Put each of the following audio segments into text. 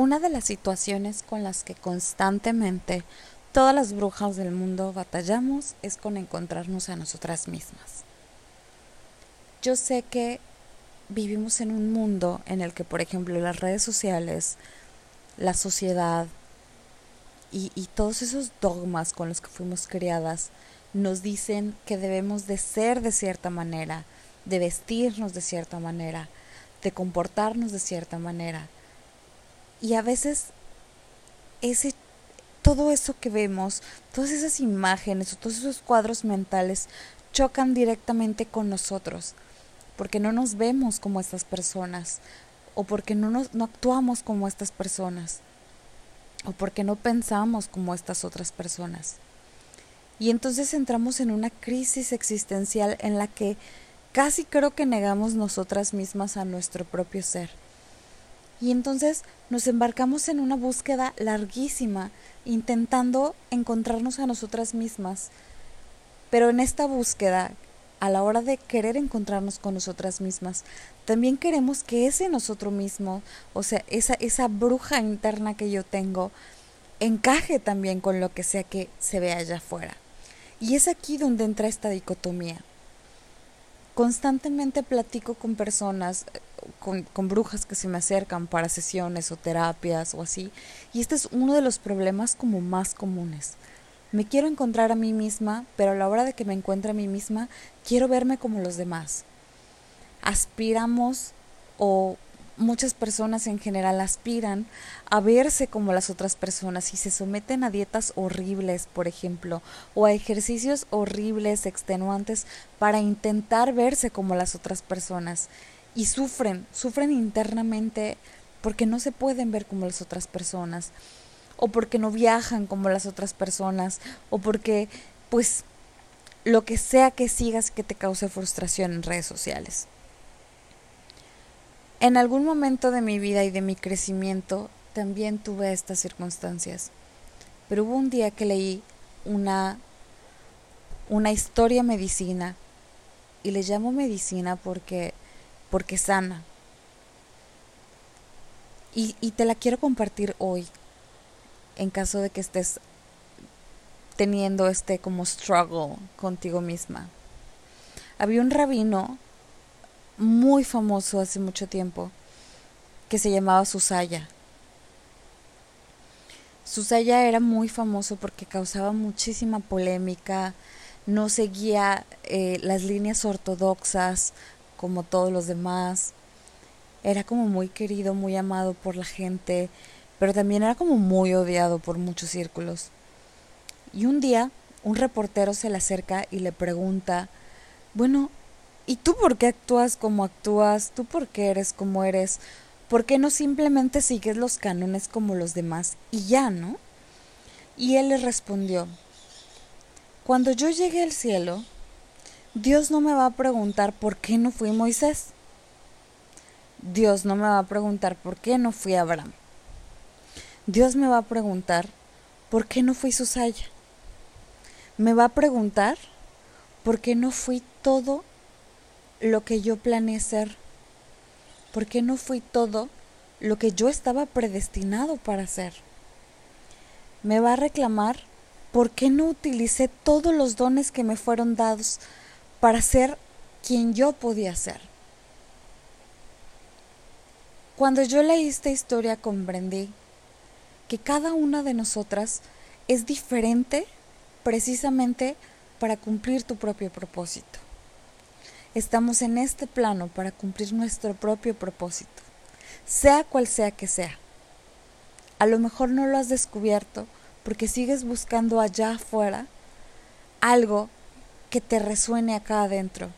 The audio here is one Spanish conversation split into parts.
Una de las situaciones con las que constantemente todas las brujas del mundo batallamos es con encontrarnos a nosotras mismas. Yo sé que vivimos en un mundo en el que, por ejemplo, las redes sociales, la sociedad y, y todos esos dogmas con los que fuimos criadas nos dicen que debemos de ser de cierta manera, de vestirnos de cierta manera, de comportarnos de cierta manera y a veces ese todo eso que vemos, todas esas imágenes o todos esos cuadros mentales chocan directamente con nosotros, porque no nos vemos como estas personas, o porque no, nos, no actuamos como estas personas, o porque no pensamos como estas otras personas. Y entonces entramos en una crisis existencial en la que casi creo que negamos nosotras mismas a nuestro propio ser. Y entonces nos embarcamos en una búsqueda larguísima, intentando encontrarnos a nosotras mismas. Pero en esta búsqueda, a la hora de querer encontrarnos con nosotras mismas, también queremos que ese nosotros mismo, o sea, esa, esa bruja interna que yo tengo, encaje también con lo que sea que se vea allá afuera. Y es aquí donde entra esta dicotomía. Constantemente platico con personas, con, con, brujas que se me acercan para sesiones o terapias o así. Y este es uno de los problemas como más comunes. Me quiero encontrar a mí misma, pero a la hora de que me encuentre a mí misma, quiero verme como los demás. Aspiramos o muchas personas en general aspiran a verse como las otras personas y se someten a dietas horribles, por ejemplo, o a ejercicios horribles, extenuantes, para intentar verse como las otras personas y sufren, sufren internamente porque no se pueden ver como las otras personas, o porque no viajan como las otras personas, o porque, pues, lo que sea que sigas que te cause frustración en redes sociales. En algún momento de mi vida y de mi crecimiento también tuve estas circunstancias, pero hubo un día que leí una, una historia medicina, y le llamo medicina porque porque sana. Y, y te la quiero compartir hoy, en caso de que estés teniendo este como struggle contigo misma. Había un rabino muy famoso hace mucho tiempo que se llamaba Susaya. Susaya era muy famoso porque causaba muchísima polémica, no seguía eh, las líneas ortodoxas como todos los demás. Era como muy querido, muy amado por la gente, pero también era como muy odiado por muchos círculos. Y un día un reportero se le acerca y le pregunta, bueno, ¿y tú por qué actúas como actúas? ¿Tú por qué eres como eres? ¿Por qué no simplemente sigues los cánones como los demás y ya, no? Y él le respondió, cuando yo llegue al cielo, Dios no me va a preguntar por qué no fui Moisés. Dios no me va a preguntar por qué no fui Abraham. Dios me va a preguntar por qué no fui Susaya. Me va a preguntar por qué no fui todo lo que yo planeé ser. ¿Por qué no fui todo lo que yo estaba predestinado para ser? Me va a reclamar por qué no utilicé todos los dones que me fueron dados para ser quien yo podía ser. Cuando yo leí esta historia comprendí que cada una de nosotras es diferente precisamente para cumplir tu propio propósito. Estamos en este plano para cumplir nuestro propio propósito, sea cual sea que sea. A lo mejor no lo has descubierto porque sigues buscando allá afuera algo que te resuene acá adentro.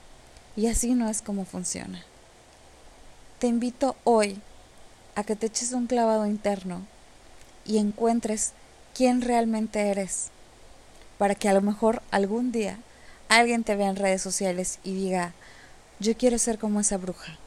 Y así no es como funciona. Te invito hoy a que te eches un clavado interno y encuentres quién realmente eres, para que a lo mejor algún día alguien te vea en redes sociales y diga, yo quiero ser como esa bruja.